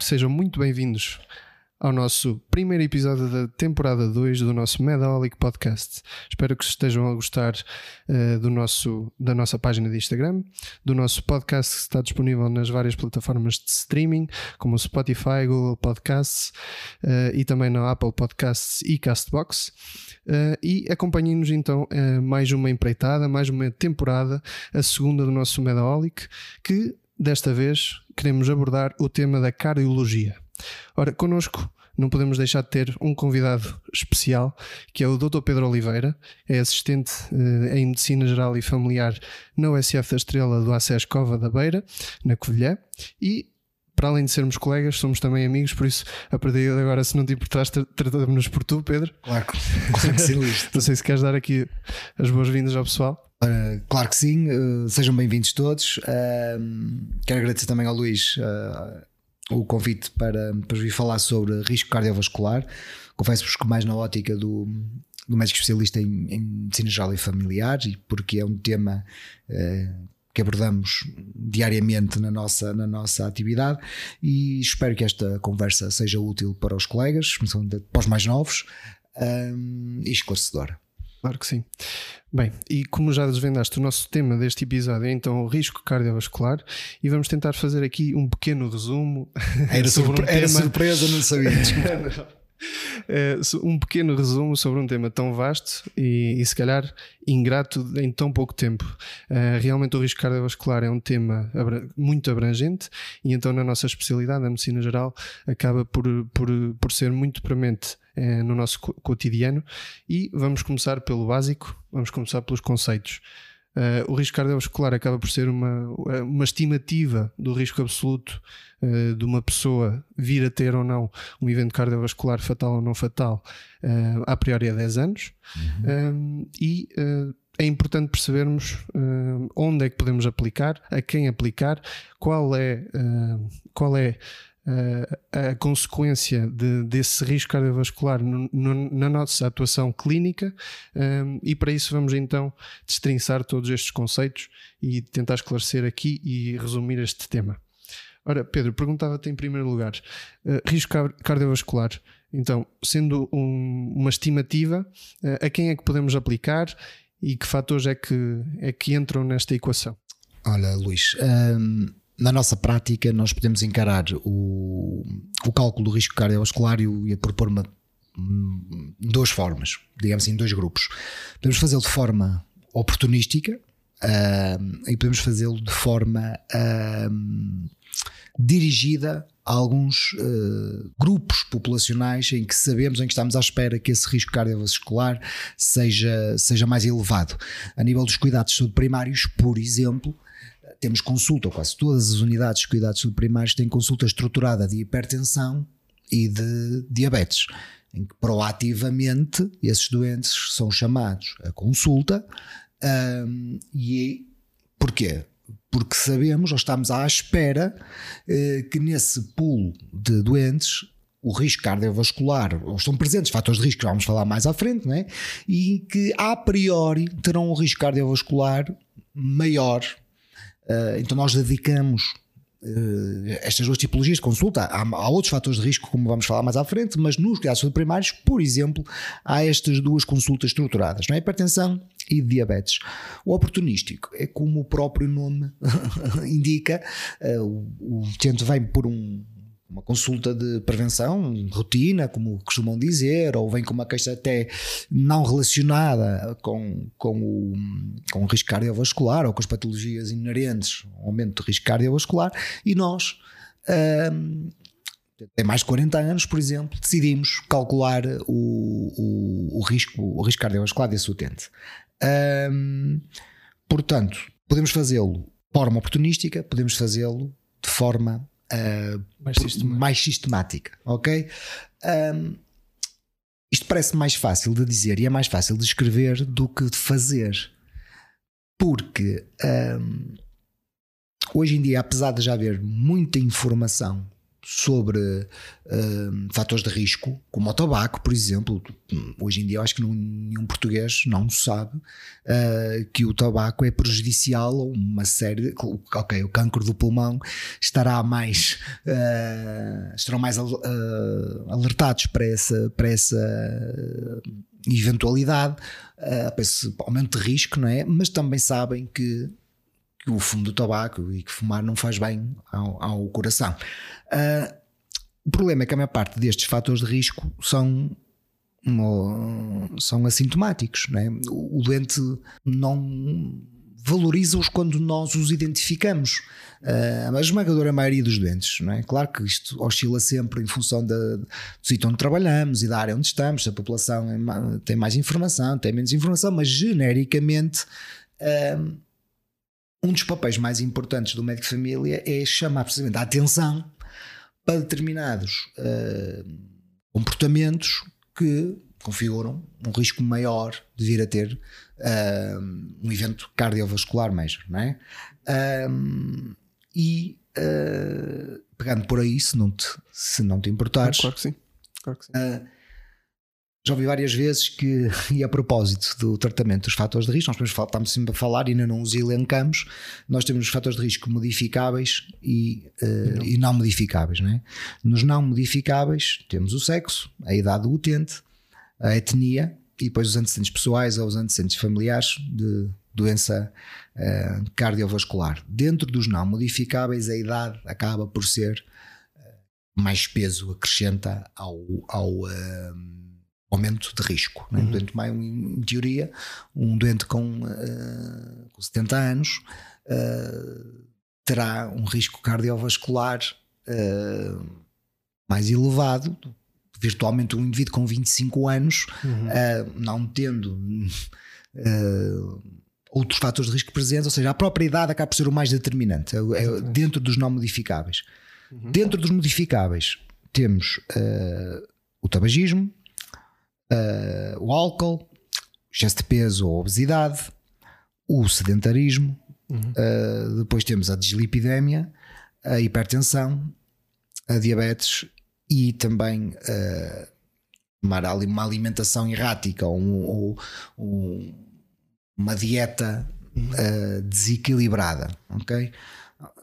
Sejam muito bem-vindos ao nosso primeiro episódio da temporada 2 do nosso Medaholic Podcast. Espero que estejam a gostar uh, do nosso, da nossa página de Instagram, do nosso podcast que está disponível nas várias plataformas de streaming, como o Spotify, Google Podcasts uh, e também na Apple Podcasts e Castbox. Uh, e acompanhem-nos então mais uma empreitada, mais uma temporada, a segunda do nosso Medaholic, que desta vez queremos abordar o tema da cardiologia. Ora, connosco não podemos deixar de ter um convidado especial, que é o Dr. Pedro Oliveira, é assistente eh, em Medicina Geral e Familiar na USF da Estrela do ACES Cova da Beira, na Covilhã, e para além de sermos colegas, somos também amigos, por isso, a partir de agora, se não te importares, tratamos-nos por tu, Pedro. Claro, claro que sim, não sei se queres dar aqui as boas-vindas ao pessoal. Uh, claro que sim, uh, sejam bem-vindos todos. Uh, quero agradecer também ao Luís o convite para, para vir falar sobre risco cardiovascular. Confesso-vos que mais na ótica do, do médico especialista em, em medicina geral e familiar, e porque é um tema que abordamos diariamente na nossa, na nossa atividade e espero que esta conversa seja útil para os colegas, para os mais novos e esclarecedora. Claro que sim. Bem, e como já desvendaste, o nosso tema deste episódio é então o risco cardiovascular e vamos tentar fazer aqui um pequeno resumo. Era, sobre um era surpresa, não sabia. É, um pequeno resumo sobre um tema tão vasto e, e se calhar ingrato em tão pouco tempo. Uh, realmente o risco cardiovascular é um tema muito abrangente e então na nossa especialidade, na medicina geral, acaba por, por, por ser muito premente uh, no nosso cotidiano e vamos começar pelo básico, vamos começar pelos conceitos. Uh, o risco cardiovascular acaba por ser uma, uma estimativa do risco absoluto uh, de uma pessoa vir a ter ou não um evento cardiovascular fatal ou não fatal uh, a priori há 10 anos. Uhum. e é importante percebermos onde é que podemos aplicar, a quem aplicar, qual é, qual é a consequência de, desse risco cardiovascular no, no, na nossa atuação clínica um, e para isso vamos então destrinçar todos estes conceitos e tentar esclarecer aqui e resumir este tema. Ora, Pedro, perguntava-te em primeiro lugar, uh, risco cardiovascular, então, sendo um, uma estimativa, uh, a quem é que podemos aplicar e que fatores é que, é que entram nesta equação? Olha, Luís, um na nossa prática, nós podemos encarar o, o cálculo do risco cardiovascular e, e propor uma, duas formas, digamos assim, dois grupos. Podemos fazê-lo de forma oportunística uh, e podemos fazê-lo de forma uh, dirigida a alguns uh, grupos populacionais em que sabemos, em que estamos à espera que esse risco cardiovascular seja, seja mais elevado. A nível dos cuidados de saúde primários, por exemplo, temos consulta, quase todas as unidades de cuidados subprimários têm consulta estruturada de hipertensão e de diabetes, em que proativamente esses doentes são chamados a consulta. Um, e porquê? Porque sabemos, ou estamos à espera, eh, que nesse pool de doentes o risco cardiovascular, ou estão presentes fatores de risco que vamos falar mais à frente, né? e que a priori terão um risco cardiovascular maior Uh, então nós dedicamos uh, estas duas tipologias de consulta. Há, há, outros fatores de risco, como vamos falar mais à frente, mas nos cuidados primários, por exemplo, há estas duas consultas estruturadas, não é? hipertensão e diabetes. O oportunístico é como o próprio nome indica, uh, o, o vem por um uma consulta de prevenção, rotina, como costumam dizer, ou vem com uma queixa até não relacionada com, com, o, com o risco cardiovascular ou com as patologias inerentes ao aumento de risco cardiovascular, e nós, hum, tem mais de 40 anos, por exemplo, decidimos calcular o, o, o risco, o risco cardiovascular desse utente. Hum, portanto, podemos fazê-lo de forma oportunística, podemos fazê-lo de forma uh, mais, sistemática. mais, sistemática. ok? Um, isto parece mais fácil de dizer e é mais fácil de escrever do que de fazer. Porque um, hoje em dia, apesar de já haver muita informação sobre uh, fatores de risco, como o tabaco, por exemplo. Hoje em dia, eu acho que nenhum português não sabe uh, que o tabaco é prejudicial a uma série. De, ok, o cancro do pulmão estará mais. Uh, estarão mais alertados para essa, para essa eventualidade, para esse aumento de risco, não é? Mas também sabem que o fumo do tabaco e que fumar não faz bem ao, ao coração. Uh, o problema é que a maior parte destes fatores de risco são são assintomáticos, não é? O doente não valoriza-os quando nós os identificamos. Uh, a esmagadora maioria dos doentes, não é? Claro que isto oscila sempre em função da, do sítio onde trabalhamos e da área onde estamos, se a população é, tem mais informação, tem menos informação, mas genericamente. Uh, um dos papéis mais importantes do médico de família é chamar precisamente a atenção para determinados uh, comportamentos que configuram um risco maior de vir a ter uh, um evento cardiovascular major, não é? Um, e uh, pegando por aí, se não te, se não te importares, claro que sim. Claro que sim. Já ouvi várias vezes que, e a propósito do tratamento dos fatores de risco, nós estamos sempre a falar e ainda não os elencamos, nós temos os fatores de risco modificáveis e, uh, não. e não modificáveis. Não é? Nos não modificáveis temos o sexo, a idade do utente, a etnia e depois os antecedentes pessoais ou os antecedentes familiares de doença uh, cardiovascular. Dentro dos não modificáveis, a idade acaba por ser uh, mais peso, acrescenta ao. ao aumento de risco. Né? Uhum. Um doente mais, em teoria, um doente com, uh, com 70 anos uh, terá um risco cardiovascular uh, mais elevado, virtualmente um indivíduo com 25 anos, uhum. não tendo outros fatores de risco presentes, ou seja, a própria idade acaba por ser o mais determinante, é, é dentro dos não modificáveis. Uhum. Dentro dos modificáveis temos o tabagismo, uh, o álcool, excesso de peso ou obesidade, o sedentarismo, uhum. uh, depois temos a dislipidemia, a hipertensão, a diabetes e também uh, uma alimentação errática ou, ou, ou uma dieta uh, desequilibrada, ok?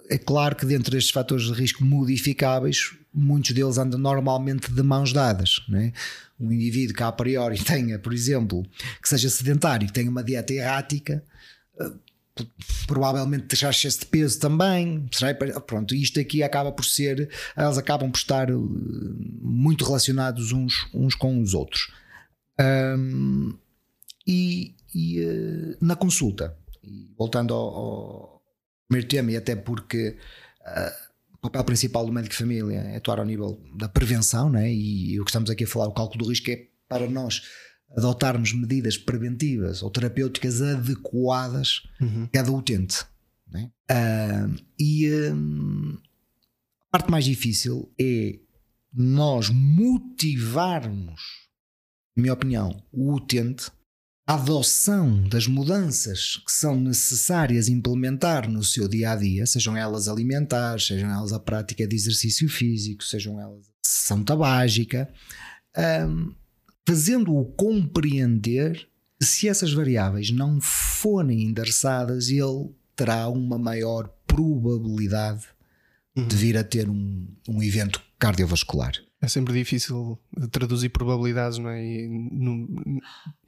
É claro que dentro destes fatores de risco modificáveis, muitos deles andam normalmente de mãos dadas. Né? Um indivíduo que a priori tenha, por exemplo, que seja sedentário, que tenha uma dieta errática, eh, provavelmente deixar excesso de peso também. Pronto, isto aqui acaba por ser, elas acabam por estar eh, muito relacionados uns, uns com os outros. Um, e, e uh, na consulta, voltando ao, ao primeiro tema, e até porque uh, o papel principal do médico de família é atuar ao nível da prevenção, né? e o que estamos aqui a falar, o cálculo do risco, é para nós adotarmos medidas preventivas ou terapêuticas adequadas uhum. a cada utente. Né? Uh, e um, a parte mais difícil é nós motivarmos, na minha opinião, o utente adoção das mudanças que são necessárias implementar no seu dia a dia, sejam elas alimentares, sejam elas a prática de exercício físico, sejam elas a sessão tabágica, um, fazendo-o compreender que se essas variáveis não forem endereçadas, ele terá uma maior probabilidade uhum. de vir a ter um, um evento cardiovascular. É sempre difícil traduzir probabilidades não é? E no,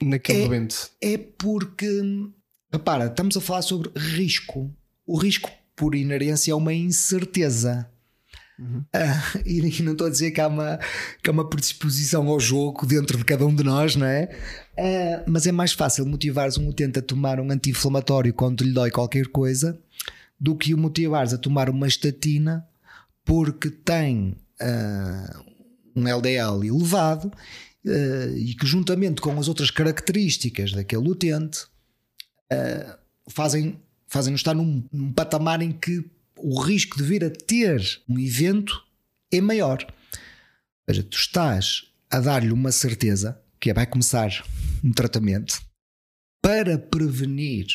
naquele é, momento. É porque, repara, estamos a falar sobre risco. O risco, por inerência, é uma incerteza. Uhum. Ah, e, não estou a dizer que há, uma, que há uma predisposição ao jogo dentro de cada um de nós, não é? Ah, mas é mais fácil motivares um utente a tomar um anti-inflamatório quando lhe dói qualquer coisa do que o motivares a tomar uma estatina porque tem uh, um LDL elevado uh, e que, juntamente com as outras características daquele utente, uh, fazem, fazem-nos estar num, num patamar em que o risco de vir a ter um evento é maior. Ou seja, tu estás a dar-lhe uma certeza que é vai começar um tratamento para prevenir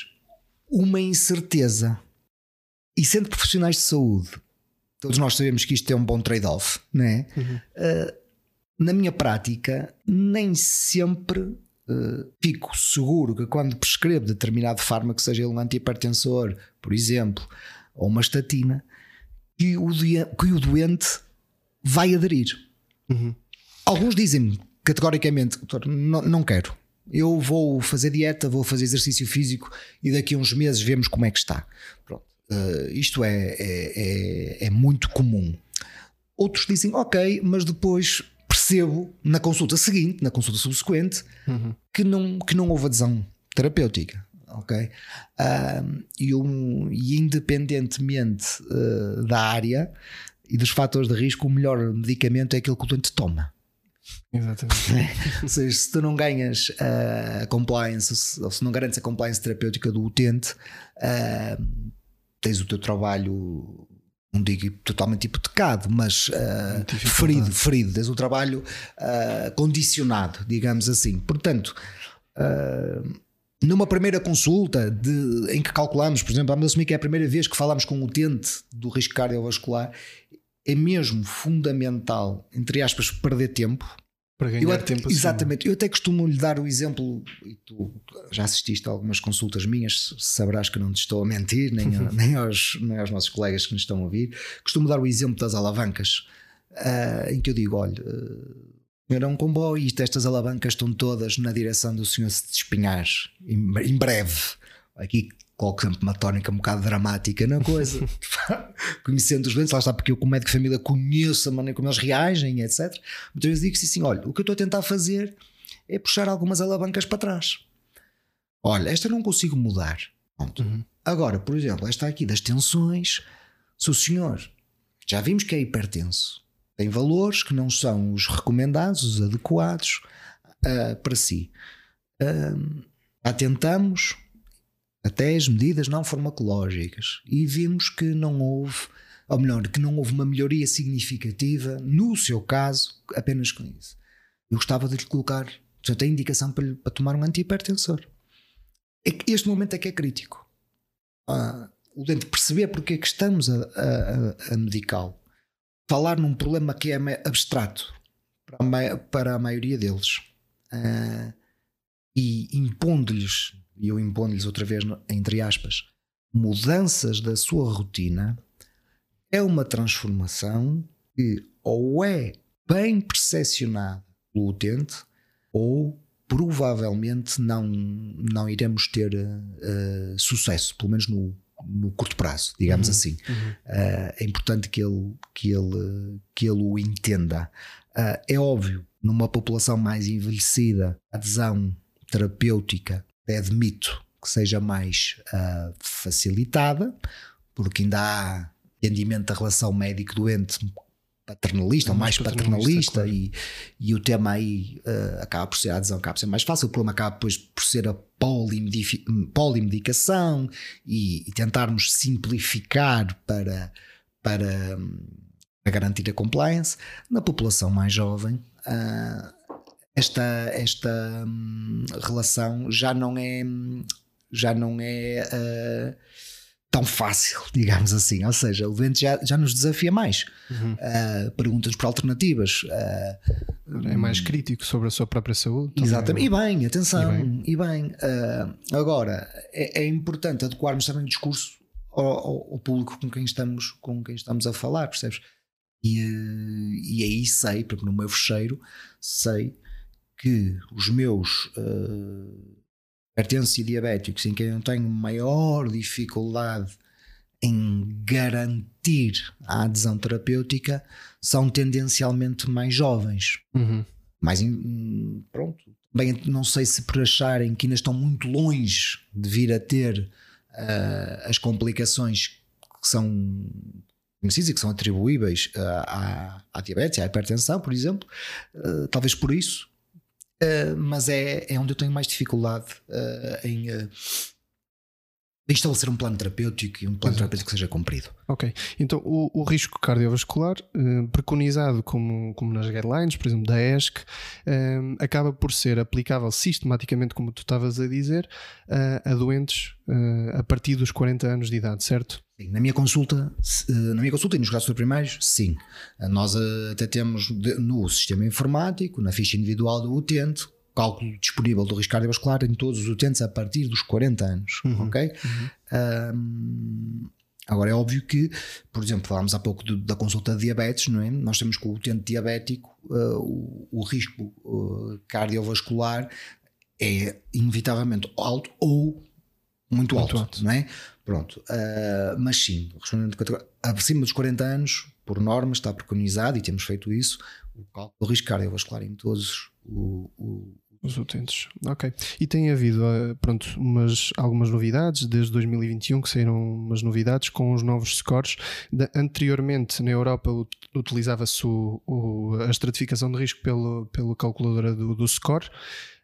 uma incerteza. E sendo profissionais de saúde, todos nós sabemos que isto é um bom trade-off, não é? Uhum. Uh, na minha prática, nem sempre uh, fico seguro que quando prescrevo determinado fármaco, seja ele um antihipertensor, por exemplo, ou uma estatina, que o, que o doente vai aderir. Uhum. Alguns dizem-me categoricamente, doutor, não, não quero. Eu vou fazer dieta, vou fazer exercício físico e daqui a uns meses vemos como é que está. Pronto. Uh, isto é, é, é, é, muito comum. Outros dizem, ok, mas depois percebo na consulta seguinte, na consulta subsequente, uhum. que, não, que não houve adesão terapêutica. Ok? Uh, e, um, e independentemente uh, da área e dos fatores de risco, o melhor medicamento é aquele que o doente toma. Exatamente. ou seja, se tu não ganhas a uh, compliance, ou se não garantes a compliance terapêutica do utente, uh, tens o teu trabalho, não digo totalmente hipotecado, mas uh, ferido, ferido, tens o trabalho uh, condicionado, digamos assim. Portanto, numa primeira consulta de, em que calculamos, por exemplo, vamos assumir que é a primeira vez que falamos com o utente do risco cardiovascular, é mesmo fundamental, entre aspas, perder tempo. Para ganhar eu tempo assim. Exatamente. Eu até costumo lhe dar o exemplo, e tu já assististe a algumas consultas minhas, saberás que não te estou a mentir, nem, a, nem, aos, nem aos nossos colegas que nos estão a ouvir. Costumo dar o exemplo das alavancas, uh, em que eu digo: olha, uh, era um comboio e estas alavancas estão todas na direção do senhor se despinhar em, em breve. Aqui coloco sempre uma tónica um bocado dramática na coisa, conhecendo os doentes, lá está, porque eu, como médico de família, conheço a maneira como eles reagem, etc. Muitas vezes digo assim: olha, o que eu estou a tentar fazer é puxar algumas alavancas para trás. Olha, esta não consigo mudar. Uhum. Agora, por exemplo, esta aqui das tensões, se o senhor já vimos que é hipertenso, tem valores que não são os recomendados, os adequados uh, para si. Uh, atentamos, até as medidas não farmacológicas e vimos que não houve, ou melhor, que não houve uma melhoria significativa no seu caso apenas com isso. Eu gostava de lhe colocar, já tem indicação para, para tomar um antihipertensor. É este momento é que é crítico. Ah, o dente perceber porque é que estamos a, a, a medicá-lo. Falar num problema que é abstrato para a, para a maioria deles. Ah, e impondo-lhes e eu impondo-lhes outra vez, entre aspas, mudanças da sua rotina, é uma transformação que ou é bem percepcionada pelo utente ou provavelmente não, não iremos ter uh, sucesso, pelo menos no, no curto prazo, digamos uhum, assim. Uhum. Uh, é importante que ele, que ele, que ele o entenda. Uh, é óbvio, numa população mais envelhecida, a adesão terapêutica admito que seja mais uh, facilitada, porque ainda há entendimento da relação médico-doente paternalista, ou mais paternalista, paternalista claro. e, e o tema aí uh, acaba por ser a adesão, acaba por ser mais fácil, o problema acaba depois por ser a polimedicação e, e tentarmos simplificar para, para, para, garantir a compliance. Na população mais jovem, uh, esta, esta hum, relação já não é já não é uh, tão fácil, digamos assim. Ou seja, o vento já, já nos desafia mais. Uhum. Uh, Pergunta-nos por alternativas. Uh, é mais crítico sobre a sua própria saúde. Exatamente. E bem, atenção. E bem. E bem. agora, é, é, importante adequarmos também o discurso ao, ao, ao, público com quem estamos, com quem estamos a falar, percebes? E, e aí sei, porque no meu fecheiro, sei que os meus uh, hipertensos e diabéticos, em quem eu tenho maior dificuldade em garantir a adesão terapêutica, são tendencialmente mais jovens. Uhum. Mais in, pronto. Bem, não sei se por acharem que ainda estão muito longe de vir a ter uh, as complicações que são conhecidas e que são atribuíveis uh, à, à diabetes, à hipertensão, por exemplo, uh, talvez por isso mas é, é onde eu tenho mais dificuldade uh, em, uh, estabelecer um plano terapêutico e um plano Exato. terapêutico que seja cumprido. Ok, então o, o risco cardiovascular, eh, preconizado como, como nas guidelines, por exemplo, da ESC, eh, acaba por ser aplicável sistematicamente, como tu estavas a dizer, a, a doentes eh, a partir dos 40 anos de idade, certo? Sim, na minha consulta, eh, na minha consulta e nos casos primários, sim. Nós eh, até temos no sistema informático, na ficha individual do utente, cálculo disponível do risco cardiovascular em todos os utentes a partir dos 40 anos, uhum, ok? Uhum. Um, agora é óbvio que, por exemplo, falámos há pouco do, da consulta de diabetes, não é? Nós temos que o utente diabético, uh, o, o, risco uh, cardiovascular é inevitavelmente alto ou muito, muito alto, alto, não é? Pronto, uh, mas sim, respondendo acima dos 40 anos, por norma, está preconizado e temos feito isso, o cálculo do risco cardiovascular em todos o, o, os utentes, ok. E tem havido, ah, pronto, umas, algumas novidades desde 2021 que saíram umas novidades com os novos scores. De, anteriormente, na Europa, utilizava-se a estratificação de risco pelo, pela calculadora do, do score.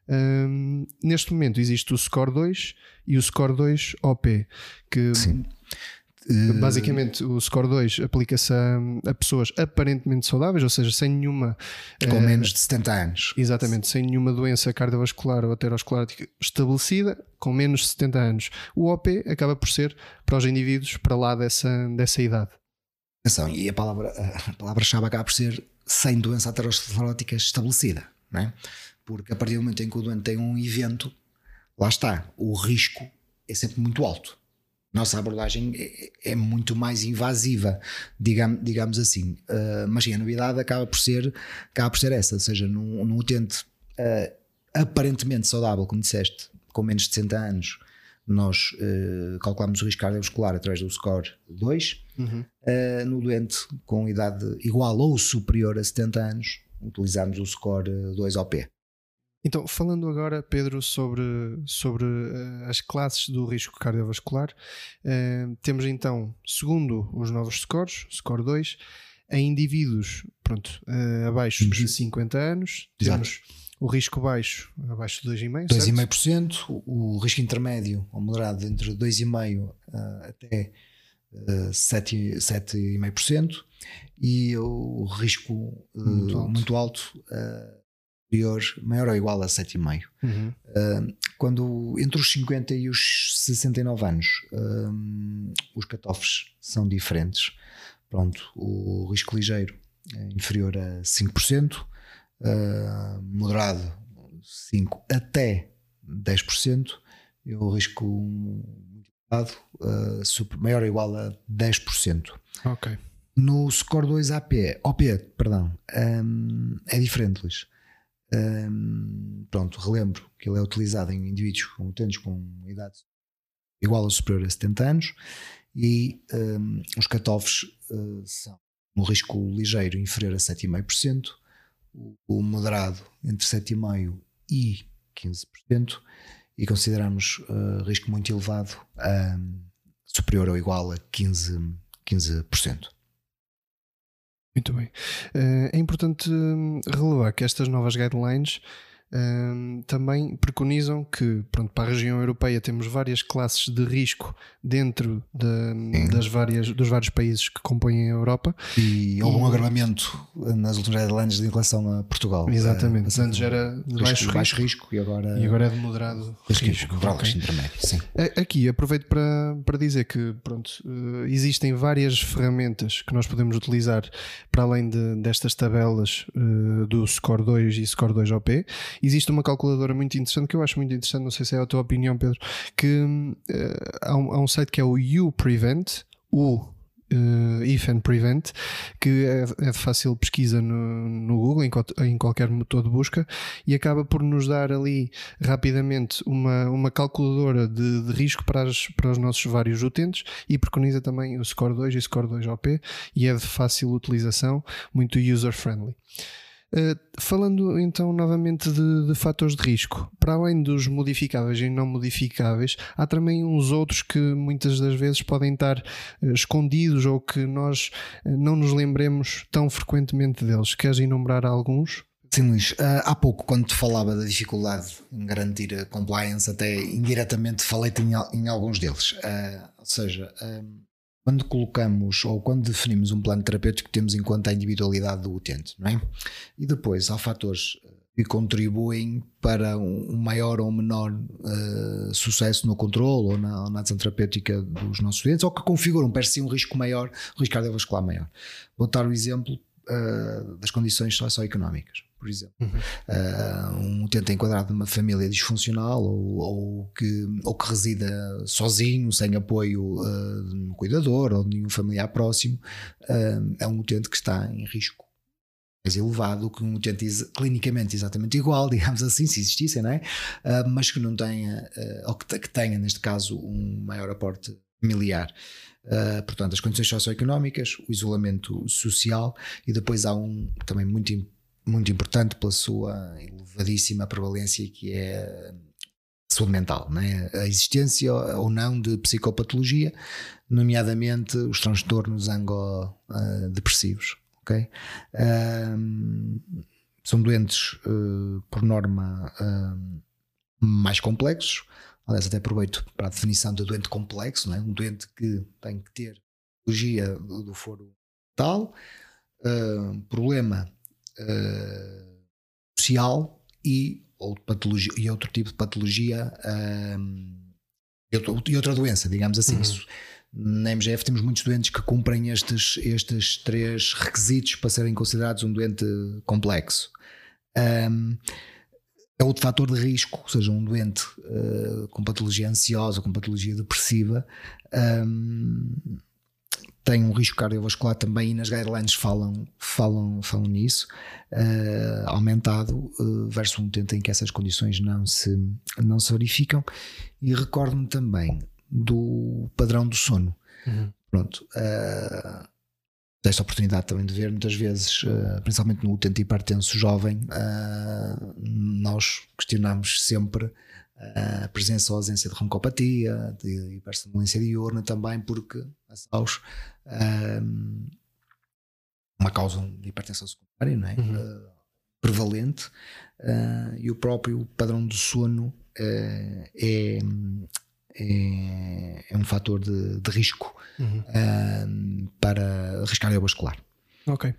Um, neste momento existe o Score 2 e o Score 2 OP, que Sim. Basicamente o Score 2 aplica-se a, a, pessoas aparentemente saudáveis, ou seja, sem nenhuma. Com uh, menos de 70 anos. Exatamente, sem nenhuma doença cardiovascular ou aterosclerótica estabelecida, com menos de 70 anos. O OP acaba por ser para os indivíduos para lá dessa, dessa idade. Atenção, e a palavra-chave a palavra acaba por ser sem doença aterosclerótica estabelecida, não é? Porque a partir do momento em que o doente tem um evento, lá está, o risco é sempre muito alto. Nossa abordagem é, é muito mais invasiva, digamos, digamos assim. Uh, mas sim, a novidade acaba por ser, acaba por ser essa, ou seja, num, num utente uh, aparentemente saudável, como disseste, com menos de 60 anos, nós uh, calculamos o risco cardiovascular através do score 2. Uhum. Uh, no doente com idade igual ou superior a 70 anos, utilizamos o score 2OP. Então, falando agora, Pedro, sobre, sobre uh, as classes do risco cardiovascular, uh, temos então, segundo os novos scores, score 2, em indivíduos pronto, uh, abaixo de 50 anos, Exato. temos o risco baixo abaixo de 2,5%. 2,5%, o risco intermédio ou moderado entre 2,5% uh, até uh, 7,5% e o risco uh, muito alto, muito alto superior, maior ou igual a 7,5. Uhum. Uh, quando entre os 50 e os 69 anos, uh, os cutoffs são diferentes. Pronto, o risco ligeiro é inferior a 5%, uh, ah, moderado 5 até 10%, e o risco elevado uh, maior ou igual a 10%. Ok. No score 2 AP, OP, perdão, um, é diferente, Luís. Um, pronto, relembro que ele é utilizado em indivíduos com utentes com idade igual ou superior a 70 anos e um, os cutoffs uh, são no risco ligeiro inferior a 7,5%, o, o moderado entre 7,5% e 15%, e consideramos uh, risco muito elevado um, superior ou igual a 15%. 15%. Muito bem. Eh, é importante hum, relevar que estas novas guidelines um, também preconizam que, pronto, para a região europeia temos várias classes de risco dentro de, das várias, dos vários países que compõem a Europa. E houve um agravamento nas últimas guidelines em relação a Portugal. Exatamente. É, Antes era de risco, baixo, baixo risco, e agora, e agora é de moderado risco. risco okay. intermédio, sim. Aqui aproveito para, para dizer que pronto, eh, existem várias ferramentas que nós podemos utilizar para além de, destas tabelas uh, do Score 2 e Score 2 OP existe uma calculadora muito interessante que eu acho muito interessante, não sei se é a tua opinião, Pedro, que uh, há, um, há, um, site que é o UPrevent, o Uh, if and prevent, que é, é, de fácil pesquisa no, no Google, em, em, qualquer motor de busca, e acaba por nos dar ali rapidamente uma, uma calculadora de, de risco para, as, para os nossos vários utentes e preconiza também o Score 2 e o Score 2 OP, e é de fácil utilização, muito user-friendly. Uh, falando então novamente de, de, fatores de risco, para além dos modificáveis e não modificáveis, há também uns outros que muitas das vezes podem estar uh, escondidos ou que nós uh, não nos lembremos tão frequentemente deles. Queres enumerar alguns? Sim, Luís. Há pouco, quando te falava da dificuldade em garantir a compliance, até indiretamente falei-te em, alguns deles. Ou seja, quando colocamos ou quando definimos um plano terapêutico, temos em conta a individualidade do utente, não é? E depois há fatores que contribuem para um maior ou menor uh, sucesso no controle ou na, ação terapêutica dos nossos utentes, ou que configuram per si um risco maior, um risco cardiovascular maior. Vou dar o exemplo uh, das condições socioeconómicas por exemplo. Uhum. Uh, um utente enquadrado numa família disfuncional ou, ou, que, ou que resida sozinho, sem apoio uh, de um cuidador ou de nenhum familiar próximo, uh, é um utente que está em risco mais elevado que um utente clinicamente exatamente igual, digamos assim, se existissem, não é? mas que não tenha, ou que, que tenha, neste caso, um maior aporte familiar. Uh, portanto, as condições socioeconómicas, o isolamento social e depois há um também muito muito importante pela sua elevadíssima prevalência que é saúde mental, né? a existência ou não de psicopatologia, nomeadamente os transtornos angodepressivos. Okay? Um, são doentes, uh, por norma, uh, mais complexos. Aliás, até aproveito para a definição de doente complexo, é? um doente que tem que ter patologia do, foro mental, uh, problema uh, social e outro, patologia, e outro tipo de patologia um, e, e, outra doença, digamos assim. Uhum. Isso, na MGF temos muitos doentes que cumprem estes, estes três requisitos para serem considerados um doente complexo. Um, é outro fator de risco, ou seja, um doente uh, com patologia ansiosa, com patologia depressiva, um, tem um risco cardiovascular também e nas guidelines falam, falam, falam nisso, uh, aumentado uh, versus um tempo em que essas condições não se, não se verificam. E recordo-me também do padrão do sono. Uhum. Pronto. Uh, desta oportunidade também de ver muitas vezes, uh, principalmente no utente hipertenso jovem, uh, nós questionamos sempre a presença ou ausência de roncopatia, de hiperstimulância diurna também, porque a SAUS um, uma causa de hipertensão secundária, não é? Uhum. Uh, prevalente, uh, e o próprio padrão do sono uh, é, é, é, um fator de, de risco uhum. para risco cardiovascular. Ok.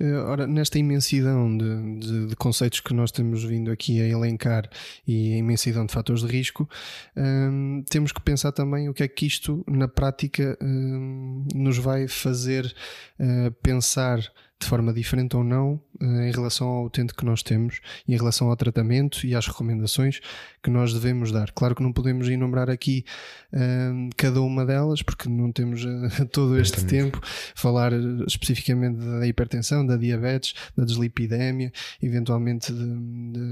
Uh, ora, nesta imensidão de, de, de, conceitos que nós temos vindo aqui a elencar e a imensidão de fatores de risco, um, ehm, temos que pensar também o que é que isto na prática um, ehm, nos vai fazer uh, pensar de forma diferente ou não eh, em relação ao utente que nós temos e em relação ao tratamento e às recomendações que nós devemos dar. Claro que não podemos enumerar aqui uh, cada uma delas, porque não temos uh, todo este tempo, falar especificamente da hipertensão, da diabetes, da deslipidemia, eventualmente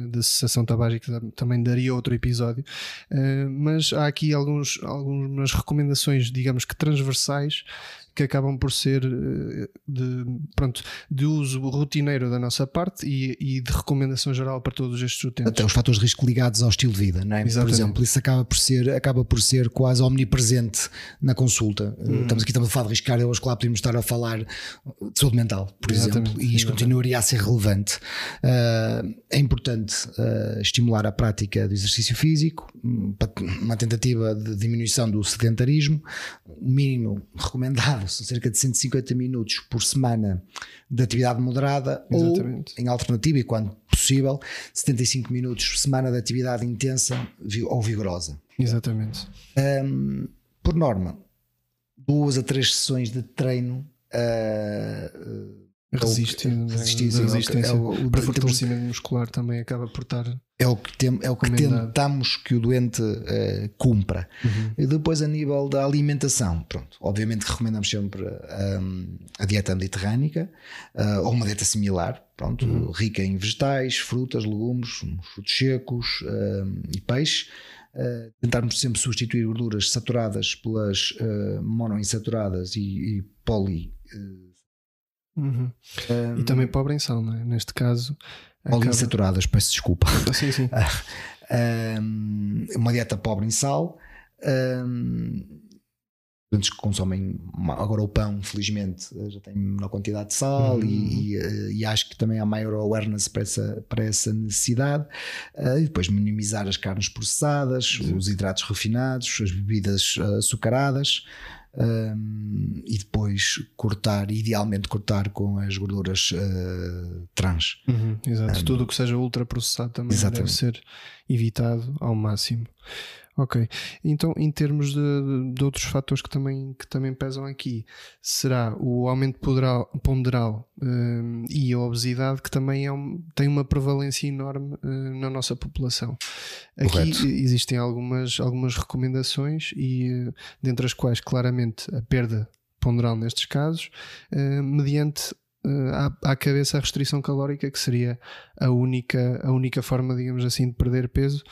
da cessação tabágica, também daria outro episódio. Uh, mas há aqui alguns, algumas recomendações, digamos que transversais, que acabam por ser eh, de, pronto, de uso rotineiro da nossa parte e, e, de recomendação geral para todos estes utentes. Até os fatores de risco ligados ao estilo de vida, não é? Exatamente. Por exemplo, isso acaba por ser, acaba por ser quase omnipresente na consulta. Hum. Estamos aqui estamos a falar de risco cardiovascular, podemos estar a falar de saúde mental, por Exatamente. exemplo, e isto continuaria a ser relevante. Uh, é importante uh, estimular a prática do exercício físico, uma tentativa de diminuição do sedentarismo, o mínimo recomendado são cerca de 150 minutos por semana de atividade moderada Exatamente. ou, em alternativa, e quando possível, 75 minutos por semana de atividade intensa ou vigorosa. Exatamente. Um, por norma, duas a três sessões de treino uh, Resiste, é resistência, resistência. É o, o, para fortalecimento muscular também acaba por estar. É o que, tem, é o que tentamos que o doente uh, cumpra. Uhum. E depois, a nível da alimentação, pronto, obviamente recomendamos sempre um, a dieta mediterrânica uh, ou uma dieta similar, pronto, uhum. rica em vegetais, frutas, legumes, frutos secos uh, e peixe. Uh, tentarmos sempre substituir gorduras saturadas pelas monoinsaturadas e, e poli Uhum. Um, e também pobre em sal, é? Neste caso. Poliinsaturadas, acaba... peço desculpa. Ah, sim, sim. um, uma dieta pobre em sal. Um, que consomem agora o pão, felizmente, já tem menor quantidade de sal uhum. e, e, e, acho que também há maior awareness para essa, para essa necessidade. Uh, e depois minimizar as carnes processadas, uhum. os hidratos refinados, as bebidas açucaradas. Um, e depois cortar, idealmente cortar com as gorduras uh, trans. Uhum, exato, um, tudo o que seja ultraprocessado também exatamente. deve ser evitado ao máximo. Ok, então em termos de, de, outros fatores que também, que também pesam aqui, será o aumento ponderal, ponderal um, e a obesidade que também é um, tem uma prevalência enorme uh, na nossa população. Aqui Correto. existem algumas, algumas recomendações e uh, dentre as quais claramente a perda ponderal nestes casos, uh, mediante à, à, cabeça a restrição calórica, que seria a única, a única forma, digamos assim, de perder peso,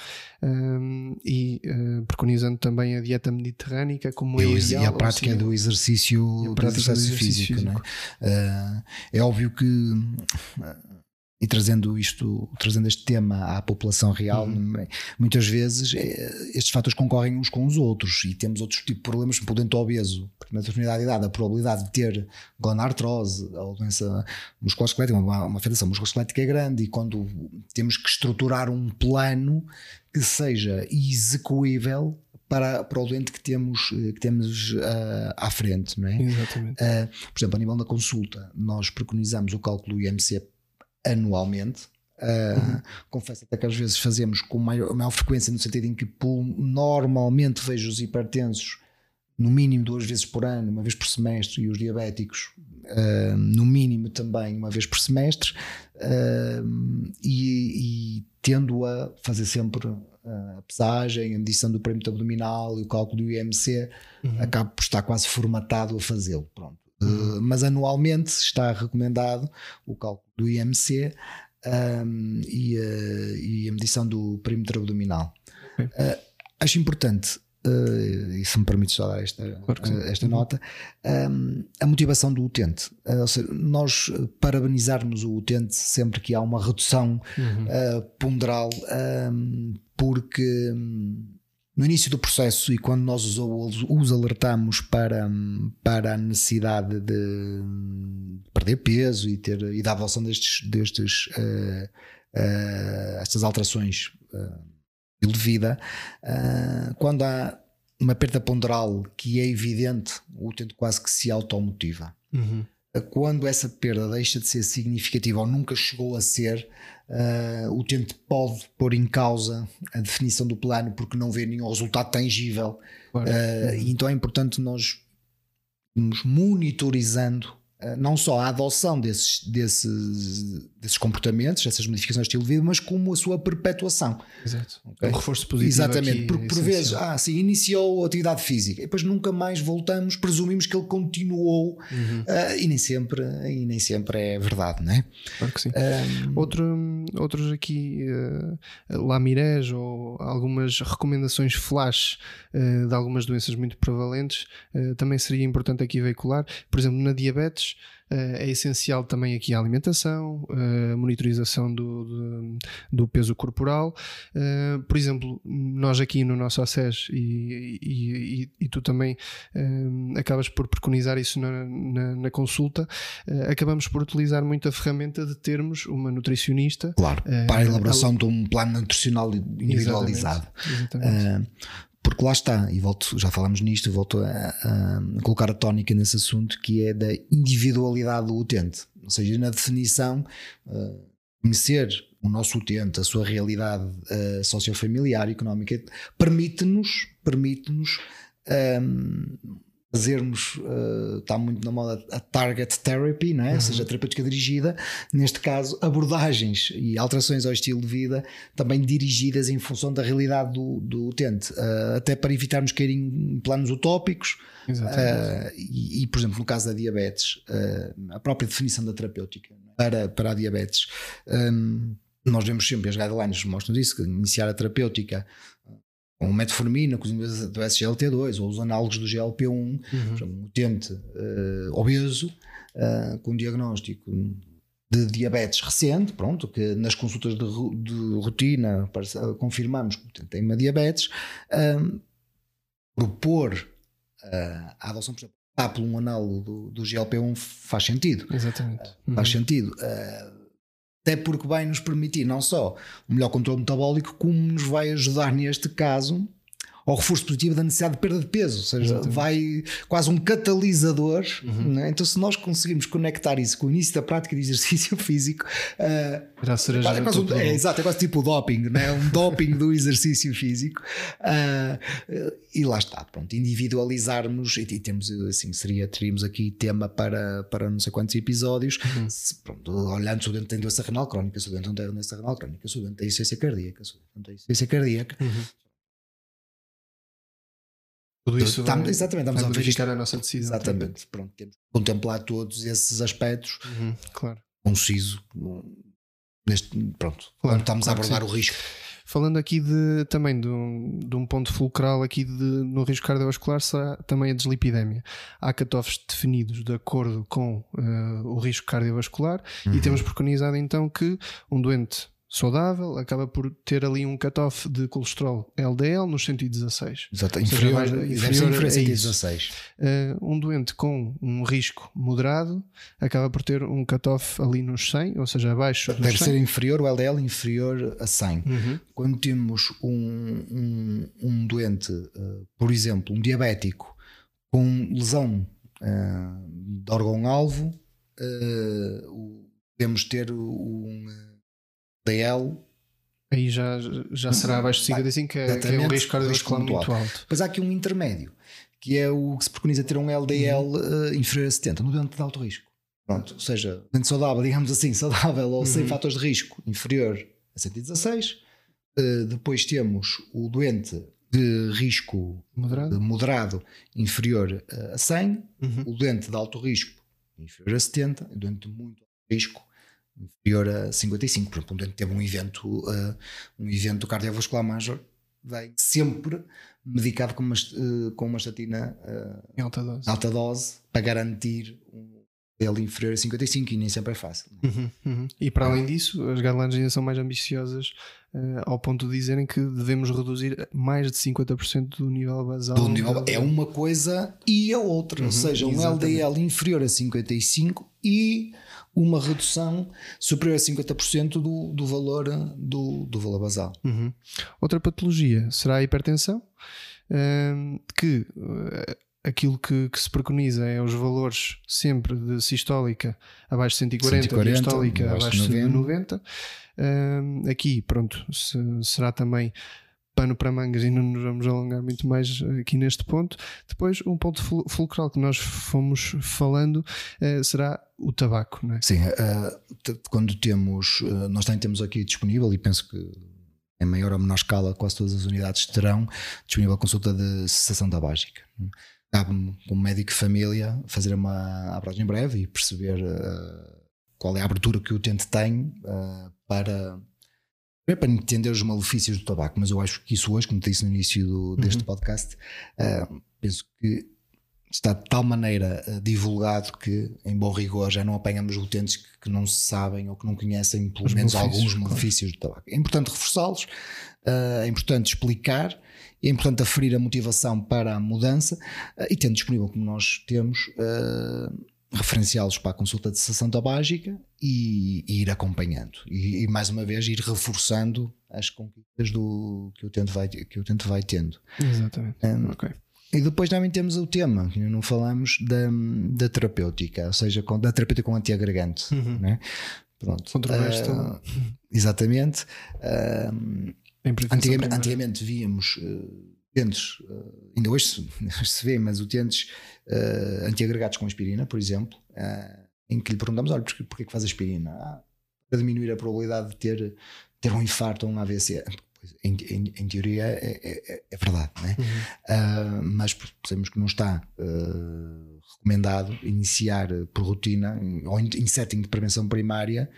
um, e uh, preconizando também a dieta mediterrânica como é ideal, e a prática do exercício, do exercício, exercício físico. físico. É? Uh, é óbvio que e trazendo isto, trazendo este tema à população real, uhum. muitas vezes é, estes fatores concorrem uns com os outros e temos outros tipos de problemas, por exemplo, obeso, porque na determinada idade a probabilidade de ter gonartrose ou doença musculoesquelética, uma, uma afetação musculoesquelética é grande e quando temos que estruturar um plano que seja execuível para, para o doente que temos, que temos uh, à frente, não é? Exatamente. Uh, por exemplo, a nível da consulta, nós preconizamos o cálculo IMC anualmente. Uh, uhum. Confesso até que às vezes fazemos com maior, maior frequência, no sentido em que normalmente vejo os hipertensos no mínimo duas vezes por ano, uma vez por semestre, e os diabéticos uh, no mínimo também uma vez por semestre, uh, e, e, tendo a fazer sempre a pesagem, a medição do perímetro abdominal e o cálculo do IMC, uhum. acabo por estar quase formatado a fazê-lo. Pronto. Uh, mas anualmente está recomendado o cálculo do IMC um, e, uh, e, a medição do perímetro abdominal. Okay. Uh, acho importante, e se me permite só dar esta, claro esta uhum. nota, um, a motivação do utente. ou seja, nós parabenizarmos o utente sempre que há uma redução uhum. ponderal, um, porque no início do processo e quando nós os alertamos para, para a necessidade de perder peso e, ter, e da avaliação destes, destes uh, uh, estas alterações uh, de vida, quando há uma perda ponderal que é evidente, o utente quase que se automotiva. Uhum. Quando essa perda deixa de ser significativa ou nunca chegou a ser, Uh, o utente pode pôr em causa a definição do plano porque não vê nenhum resultado tangível. Claro. Uh, então é importante nós nos monitorizando não só a adoção desses, desses, desses comportamentos, dessas modificações de estilo de vida, mas como a sua perpetuação. Exato. Okay? Um reforço positivo. Exatamente, porque por vezes, ah, sim, iniciou atividade física e depois nunca mais voltamos, presumimos que ele continuou uhum. e, nem sempre, e nem sempre é verdade, não é? Claro que sim. Um, Outro outros aqui, uh, Lamirés ou algumas recomendações flash uh, de algumas doenças muito prevalentes, uh, também seria importante aqui veicular. Por exemplo, na diabetes, eh, é essencial também aqui a alimentação, a monitorização do, do, do peso corporal. Eh, por exemplo, nós aqui no nosso ACES e, e, e, tu também eh, acabas por preconizar isso na, na, na consulta, acabamos por utilizar muito a ferramenta de termos uma nutricionista. Claro, para a elaboração de um plano nutricional individualizado. Exatamente. exatamente. Porque lá está, e volto, já falamos nisto, volto a, a, colocar a tónica nesse assunto que é da individualidade do utente. Ou seja, na definição, uh, conhecer o nosso utente, a sua realidade uh, sociofamiliar, económica, permite-nos permite-nos um, fazermos, uh, está muito na moda a target therapy, não é? Uhum. ou seja, a terapêutica dirigida, neste caso, abordagens e alterações ao estilo de vida também dirigidas em função da realidade do, do utente, uh, até para evitarmos cair em planos utópicos. Uh, e, e, por exemplo, no caso da diabetes, a própria definição da terapêutica é? para, para a diabetes. Um, nós vemos sempre, as guidelines mostram isso, que iniciar a terapêutica com metformina, com os do SGLT2 ou os análogos do GLP-1, uhum. um utente uh, obeso uh, com diagnóstico de diabetes recente, pronto, que nas consultas de, de rotina para, uh, confirmamos que tem uma diabetes, propor Uh, a adoção, por exemplo, por um análogo do, do GLP-1 faz sentido. Exatamente. Uhum. Faz sentido. Até porque vai nos permitir não só o melhor controle metabólico, como nos vai ajudar neste caso ao reforço positivo da necessidade de perda de peso, ou seja, Exatamente. vai quase um catalisador. Uhum. Né? Então, se nós conseguirmos conectar isso com o início da prática de exercício físico, uh, é, quase um, é, exato, é quase tipo doping, né? um doping do exercício físico. Uh, e lá está, pronto, individualizarmos e, e temos assim, seria, teríamos aqui tema para, para não sei quantos episódios. Uhum. Se, pronto, olhando se o dente tem doença renal crónica, se o dente não tem doença renal crónica, se o dente tem insuficiência cardíaca, se o dente não tem insuficiência cardíaca. Uhum tudo isso estamos, vai, exatamente, estamos a verificar a nossa decisão. Exatamente. Pronto, temos que contemplar todos esses aspectos. Uhum, claro. Conciso. Neste, pronto. Claro, estamos claro a abordar o risco. Falando aqui de, também de um, de um ponto fulcral aqui de, no risco cardiovascular será também a deslipidemia. Há cutoffs definidos de acordo com uh, o risco cardiovascular uhum. e temos preconizado então que um doente saudável, acaba por ter ali um cutoff de colesterol LDL nos 116. Exato, inferior, mais, inferior, inferior a 116. Uh, um doente com um risco moderado acaba por ter um cutoff ali nos 100, ou seja, abaixo Deve dos 100. ser inferior, o LDL inferior a 100. Uhum. Quando temos um, um, um doente, uh, por exemplo, um diabético com lesão uh, de órgão-alvo, podemos ter um DL. Aí já, já será abaixo de 55, que é, que é um risco cardiovascular muito, muito alto. Mas há aqui um intermédio, que é o que se preconiza ter um LDL uhum. uh, inferior a 70, no doente de alto risco. Pronto, ou seja, doente saudável, digamos assim, saudável ou uhum. sem fatores de risco inferior a 116. Uh, depois temos o doente de risco moderado, moderado inferior a 100, uhum. o doente de alto risco inferior a 70, o doente de muito alto risco inferior a 55. Por exemplo, um doente teve um evento, uh, um evento cardiovascular major, vem sempre medicado com uma, uh, com uma estatina uh, em alta dose. alta dose para garantir um dele inferior a 55 e nem sempre é fácil. Uhum, uhum. E para além disso, as guidelines ainda são mais ambiciosas uh, ao ponto de dizerem que devemos reduzir mais de 50% do nível basal. Do nível, é uma coisa e a outra, uhum, ou seja, um exatamente. LDL inferior a 55 e uma redução superior a 50% do, do, valor, do, do valor basal. Uhum. Outra patologia será a hipertensão, uh, que uh, aquilo que, que, se preconiza é os valores sempre de sistólica abaixo de 140, 140 diastólica abaixo de 90. 90. Uh, aqui, pronto, se, será também pano para mangas e não nos vamos alongar muito mais aqui neste ponto. Depois, um ponto fulcral que nós fomos falando uh, será o tabaco, não é? Sim, uh, quando temos, nós também temos aqui disponível e penso que em maior ou menor escala quase todas as unidades terão disponível a consulta de cessação tabágica. Cabe-me, como médico de família, fazer uma abrangem breve e perceber qual é a abertura que o utente tem para é para entender os malefícios do tabaco, mas eu acho que isso hoje, como te disse no início do, deste uhum. podcast, uh, penso que está de tal maneira uh, divulgado que, em bom rigor, já não apanhamos utentes que, que não se sabem ou que não conhecem pelo os menos alguns malefícios claro. do tabaco. É importante reforçá-los, uh, é importante explicar, é importante aferir a motivação para a mudança e tendo disponível como nós temos referenciá-los para a consulta de sessão tabágica e, e ir acompanhando e, e, mais uma vez ir reforçando as conquistas do, que, o utente vai, que o utente vai tendo. Exatamente. Um, okay. E depois também temos o tema, que não falamos, da, da terapêutica, ou seja, com, da terapêutica com antiagregante. Uhum. Né? Pronto. Uh, exatamente. Uh, antigamente, antigamente víamos uh, utentes, uh, ainda hoje se, se vê, mas utentes uh, antiagregados com aspirina, por exemplo, uh, em que lhe perguntamos: olha, porquê, porquê que faz aspirina? Ah, para diminuir a probabilidade de ter, ter um infarto ou um AVC. Em, em, em, teoria é, é, é, é verdade, né? Uhum. Uh, mas sabemos que não está recomendado iniciar por rotina ou em, em, setting de prevenção primária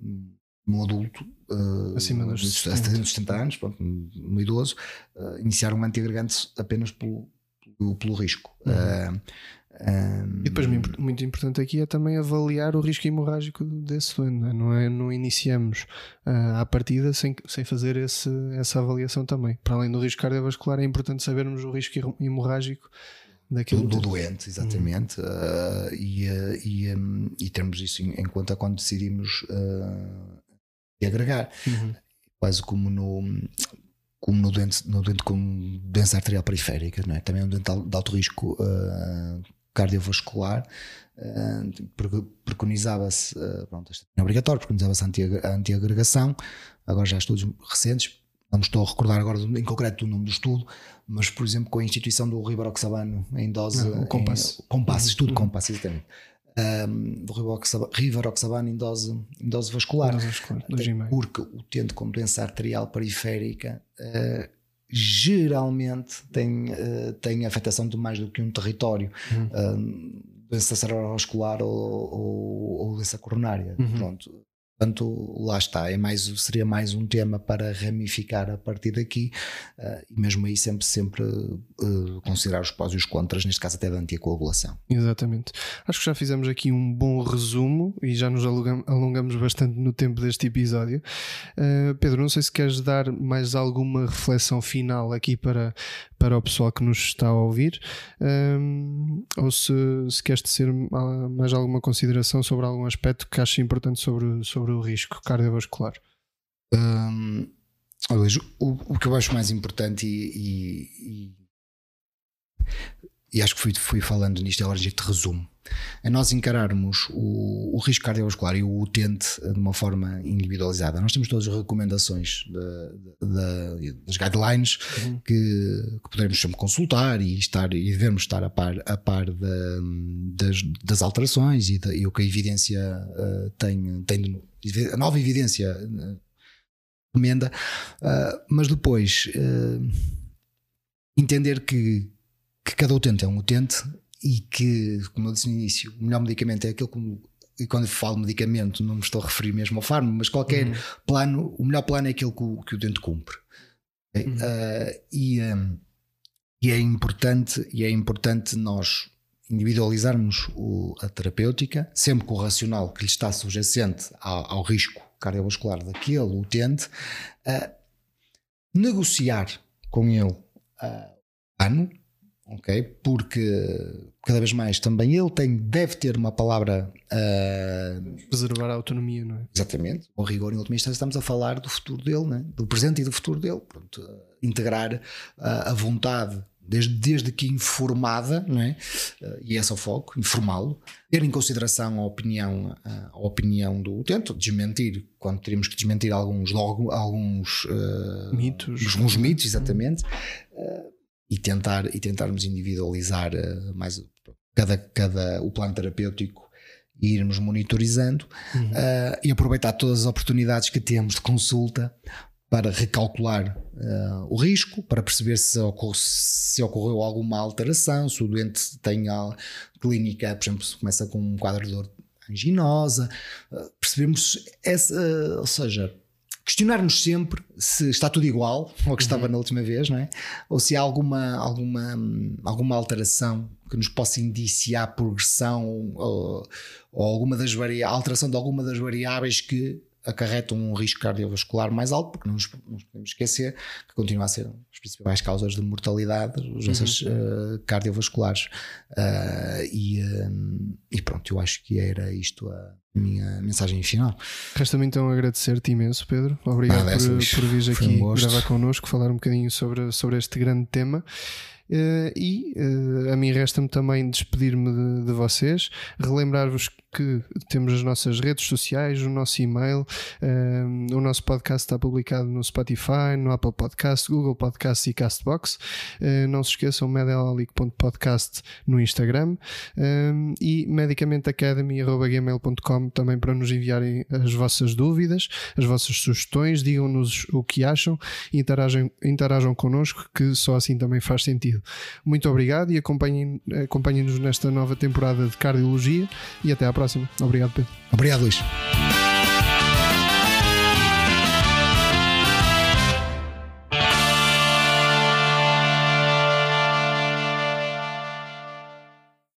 um adulto uh, acima dos 70, dos 70 anos, pronto, um idoso, uh, iniciar um antiagregante apenas pelo, pelo, pelo risco. Uhum. Uh, um, e depois, muito importante aqui é também avaliar o risco hemorrágico desse doente, não é? Não, é, não iniciamos uh, à partida sem, sem fazer esse, essa avaliação também. Para além do risco cardiovascular, é importante sabermos o risco hemorrágico do, do, doente, exatamente, uhum. uh, e, e, um, e termos isso em, em, conta quando decidimos uh, agregar. Uhum. Quase como no, como no doente, no doente com doença arterial periférica, não é? também é um doente de alto risco uh, cardiovascular. Uh, preconizava-se, uh, pronto, é obrigatório, preconizava-se a antiagregação. Agora já há estudos recentes, não me estou a recordar agora em concreto o nome do estudo, mas por exemplo com a instituição do rivaroxabano em dose. Não, o compasso. Em, compasso, uhum. estudo uhum. compasso, exatamente um, do rivaroxabana em dose, em dose vascular. Dose vascular porque o tende com doença arterial periférica uh, geralmente tem, uh, tem afetação de mais do que um território. Uhum. Uh, doença cerebrovascular ou, ou, ou doença coronária. Uhum. Pronto. Portanto, lá está, é mais, seria mais um tema para ramificar a partir daqui uh, e mesmo aí sempre, sempre uh, considerar os pós e os contras, neste caso até da anticoagulação. Exatamente. Acho que já fizemos aqui um bom resumo e já nos alongamos bastante no tempo deste episódio. Uh, Pedro, não sei se queres dar mais alguma reflexão final aqui para, para o pessoal que nos está a ouvir, um, ou se, se queres tecer mais alguma consideração sobre algum aspecto que aches importante sobre, sobre o risco cardiovascular. Um, o, o que eu acho mais importante e, e, e, e acho que fui, fui falando nisto, é hora de resumo é nós encararmos o, o, risco cardiovascular e o utente de uma forma individualizada. Nós temos todas as recomendações de, de, de, das guidelines uhum. que, que podemos sempre consultar e, estar, e devemos estar a par, a par das, das, alterações e, e, o que a evidência uh, tem, tem a nova evidência uh, recomenda, uh, mas depois entender que, que cada utente é um utente e que, como eu disse no início, o melhor medicamento é aquele como e quando falo medicamento não me estou a referir mesmo ao fármaco, mas qualquer uhum. plano, o melhor plano é aquele que o, que o dente cumpre. Uhum. Uh, e, um, e é importante e é importante nós individualizarmos o, a terapêutica, sempre com o racional que lhe está subjacente ao, ao risco cardiovascular daquele utente, uh, negociar com ele uh, ano ok? Porque cada vez mais também ele tem, deve ter uma palavra uh... preservar a autonomia, não é? Exatamente. O rigor, em última instância, estamos a falar do futuro dele, né? do presente e do futuro dele. Pronto, integrar a vontade. Desde, desde que informada, não é? e esse é o foco, informá-lo, ter em consideração a opinião, a opinião do utente, desmentir, quando teríamos que desmentir alguns, alguns mitos, alguns mitos, exatamente, e tentar e tentarmos individualizar uh, mais cada, cada o plano terapêutico e irmos monitorizando uhum. uh, e aproveitar todas as oportunidades que temos de consulta para recalcular uh, o risco, para perceber se, ocorre, se, ocorreu alguma alteração, se o doente tem a clínica, por exemplo, se começa com um quadro de dor anginosa, uh, percebemos essa, ou seja, questionar-nos sempre se está tudo igual ao que estava uhum. na última vez, não é? Ou se há alguma, alguma, alguma alteração que nos possa indiciar progressão ou, ou alguma das alteração de alguma das variáveis que acarretam um risco cardiovascular mais alto, porque não nos, podemos esquecer que continua a ser as principais causas de mortalidade, as doenças uhum. uh, cardiovasculares. Uh, e, um, e pronto, eu acho que era isto a minha mensagem final. Resta-me então agradecer-te imenso, Pedro. Obrigado por, por vir aqui um gravar connosco, falar um bocadinho sobre, sobre este grande tema. Uh, e uh, a mim resta-me também despedir-me de, de, vocês, relembrar-vos que temos as nossas redes sociais, o nosso e-mail, uh, o nosso podcast está publicado no Spotify, no Apple Podcast, Google Podcast e Castbox. não se esqueçam, medicalic.podcast no Instagram e medicamenteacademy.gmail.com também para nos enviarem as vossas dúvidas, as vossas sugestões, digam-nos o que acham e interajam, interajam connosco, que só assim também faz sentido. Muito obrigado e acompanhem-nos acompanhem nesta nova temporada de Cardiologia e até à próxima. Obrigado, Pedro. Obrigado, Luís.